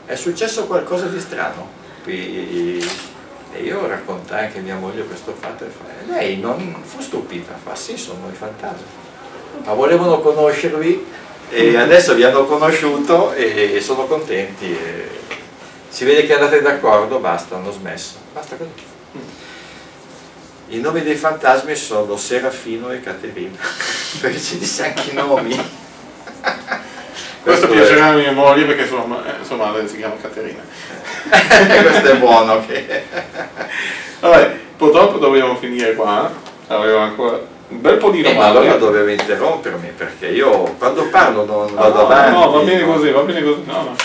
è successo qualcosa di strano. Qui e io raccontai anche a mia moglie questo fatto e lei non fu stupita, fa sì sono i fantasmi ma volevano conoscervi e adesso vi hanno conosciuto e sono contenti e si vede che andate d'accordo, basta, hanno smesso. Basta così. I nomi dei fantasmi sono Serafino e Caterina. <laughs> Perché ci disse anche i nomi <laughs> questo piacerà a mia moglie perché sua, sua madre si chiama Caterina. <laughs> questo è buono. Okay. Vabbè, purtroppo dobbiamo finire qua, avevo ancora un bel po' di Eh, ma domande. allora dovevi interrompermi perché io quando parlo non No, vado no, avanti. no, va bene no. così, va bene così. No.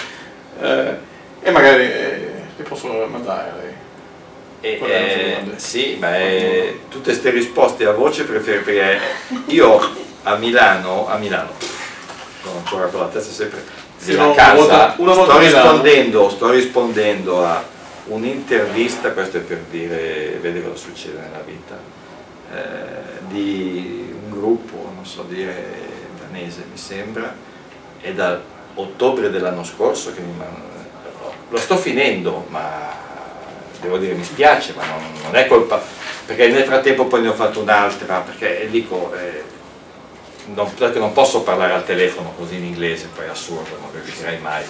Eh, e magari eh, le posso mandare lei. E, è eh, domanda? sì, ma eh, tutte queste risposte a voce preferisco perché io a Milano, a Milano, sono ancora con la testa sempre Sì, una casa, volta- una volta sto rispondendo, sto rispondendo a un'intervista, questo è per dire, vedi cosa succede nella vita, eh, di un gruppo, non so dire, danese mi sembra, è da ottobre dell'anno scorso che mi lo sto finendo, ma devo dire mi spiace, ma non, non è colpa, perché nel frattempo poi ne ho fatto un'altra, perché dico, eh, non, perché non posso parlare al telefono così in inglese, poi è assurdo, non riuscirei mai.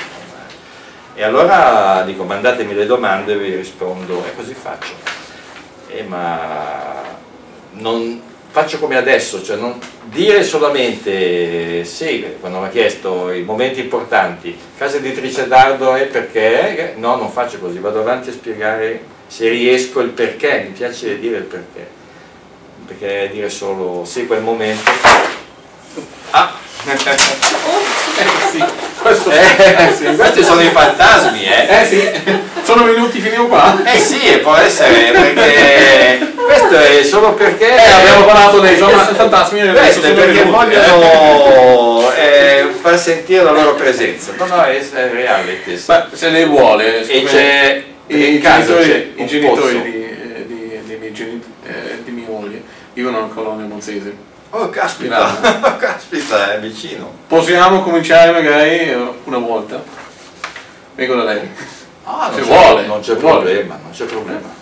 E allora dico, mandatemi le domande e vi rispondo, e così faccio. Eh, ma non faccio come adesso, cioè non dire solamente sì, quando mi ha chiesto i momenti importanti, casa editrice Dardo è perché, no, non faccio così, vado avanti a spiegare se riesco il perché, mi piace dire il perché, perché dire solo sì, quel momento. Ah! Eh sì, questo Eh, sì. questi sono i fantasmi, eh! Eh sì, sono venuti fino qua. Eh sì, può essere perché questo è solo perché Eh, abbiamo parlato dei fantasmi e questo è perché venuti, vogliono eh, far sentire la loro presenza. No, no, è, è sì. Ma se lei vuole, E c'è i genitori, i genitori di, eh, di, di, miei geni- di mia moglie vivono a Colonia Monzese. Oh, caspita, <laughs> caspita, è vicino. Possiamo cominciare magari eh, una volta? Vengo da lei. Ah, Se non vuole, non c'è problema, non c'è problema.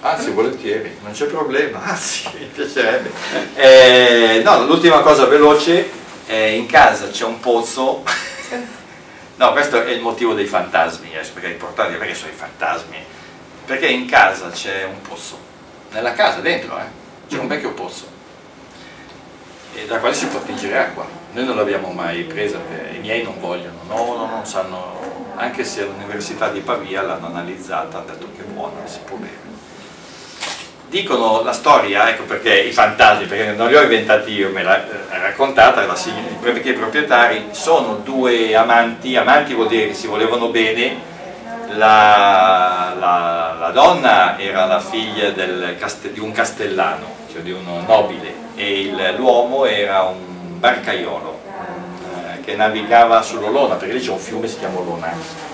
Anzi, volentieri, non c'è problema, <laughs> anzi, mi piacerebbe. Eh, no, l'ultima cosa veloce, eh, in casa c'è un pozzo. <laughs> No, questo è il motivo dei fantasmi, eh, perché è importante, perché sono i fantasmi? Perché in casa c'è un pozzo, nella casa, dentro, eh, c'è un vecchio pozzo, e da quale si può attingere acqua. Noi non l'abbiamo mai presa, perché i miei non vogliono, no, no, non sanno, anche se all'Università di Pavia l'hanno analizzata, hanno detto che è buona, si può bere. Dicono la storia, ecco perché i fantasmi, perché non li ho inventati io, me l'ha eh, raccontata, la perché i proprietari sono due amanti, amanti vuol dire che si volevano bene, la, la- la donna era la figlia del di un castellano, cioè di un nobile, e l'uomo era un barcaiolo eh, che navigava sull'Olona, perché lì c'è un fiume che si chiama Olona.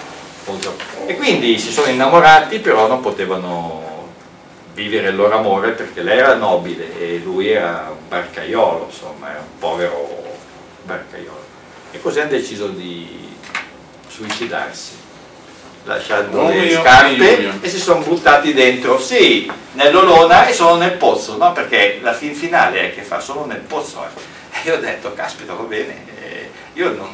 E quindi si sono innamorati, però non potevano vivere il loro amore perché lei era nobile e lui era un barcaiolo, insomma, era un povero barcaiolo. E così hanno deciso di suicidarsi, lasciando Romeo le e scarpe e si sono buttati dentro, sì, nell'olona e sono nel pozzo, no? Perché la fin finale è che fa solo nel pozzo. eh. E io ho detto, caspita, va bene, io non,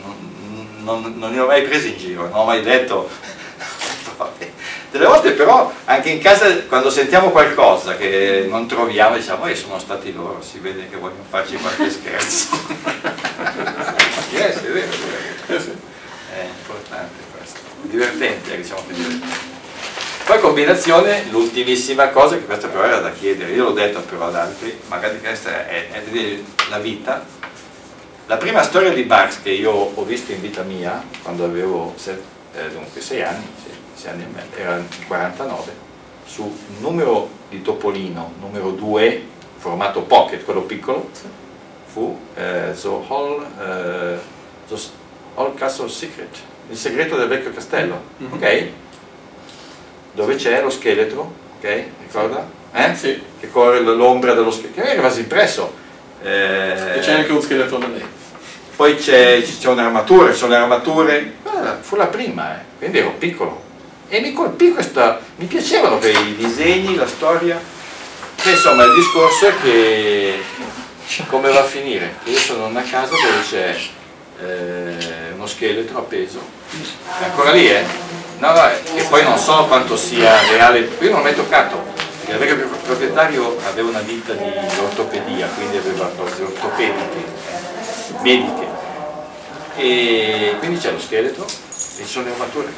non, non- non li ho mai presi in giro, non ho mai detto. <laughs> Delle volte però anche in casa quando sentiamo qualcosa che non troviamo diciamo eh sono stati loro, si vede che vogliono farci qualche scherzo. <laughs> yes, è vero, è vero. <laughs> Eh sì. È importante questo. Divertente, diciamo più divertente. Poi combinazione, l'ultimissima cosa, che questa però era da chiedere, io l'ho detto però ad altri, magari questa è, è di- la vita. La prima storia di Barks che io ho visto in vita mia, quando avevo se- eh, dunque 6 anni, sei anni e mezzo, era nel 49, su un numero di Topolino, numero 2, formato pocket, quello piccolo, fu eh, The Hall, eh, The Hall Castle Secret, il segreto del vecchio castello, Mhm. ok? Dove c'è lo scheletro, ok? Ricorda? Eh? Sì. Che corre l'ombra dello scheletro, che è quasi impresso. Eh, E c'è anche un scheletro da lei. poi c'è, un'armatura, ci sono le armature, Guarda, fu la prima, eh, quindi ero piccolo. E mi colpì questa, mi piacevano quei disegni, la storia. Che insomma il discorso è che come va a finire? Io sono in una casa dove c'è eh, uno scheletro appeso. È ancora lì, eh? No, no, e poi non so quanto sia reale, io non l'ho mai toccato, perché il proprietario aveva una ditta di ortopedia, quindi aveva cose ortopediche, mediche. E quindi c'è lo scheletro e ci sono le armature.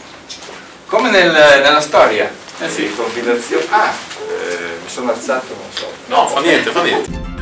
Come nel- nella storia. Eh sì. Combinazione. Ah, eh, mi sono alzato, non so. No, fa niente, fa niente.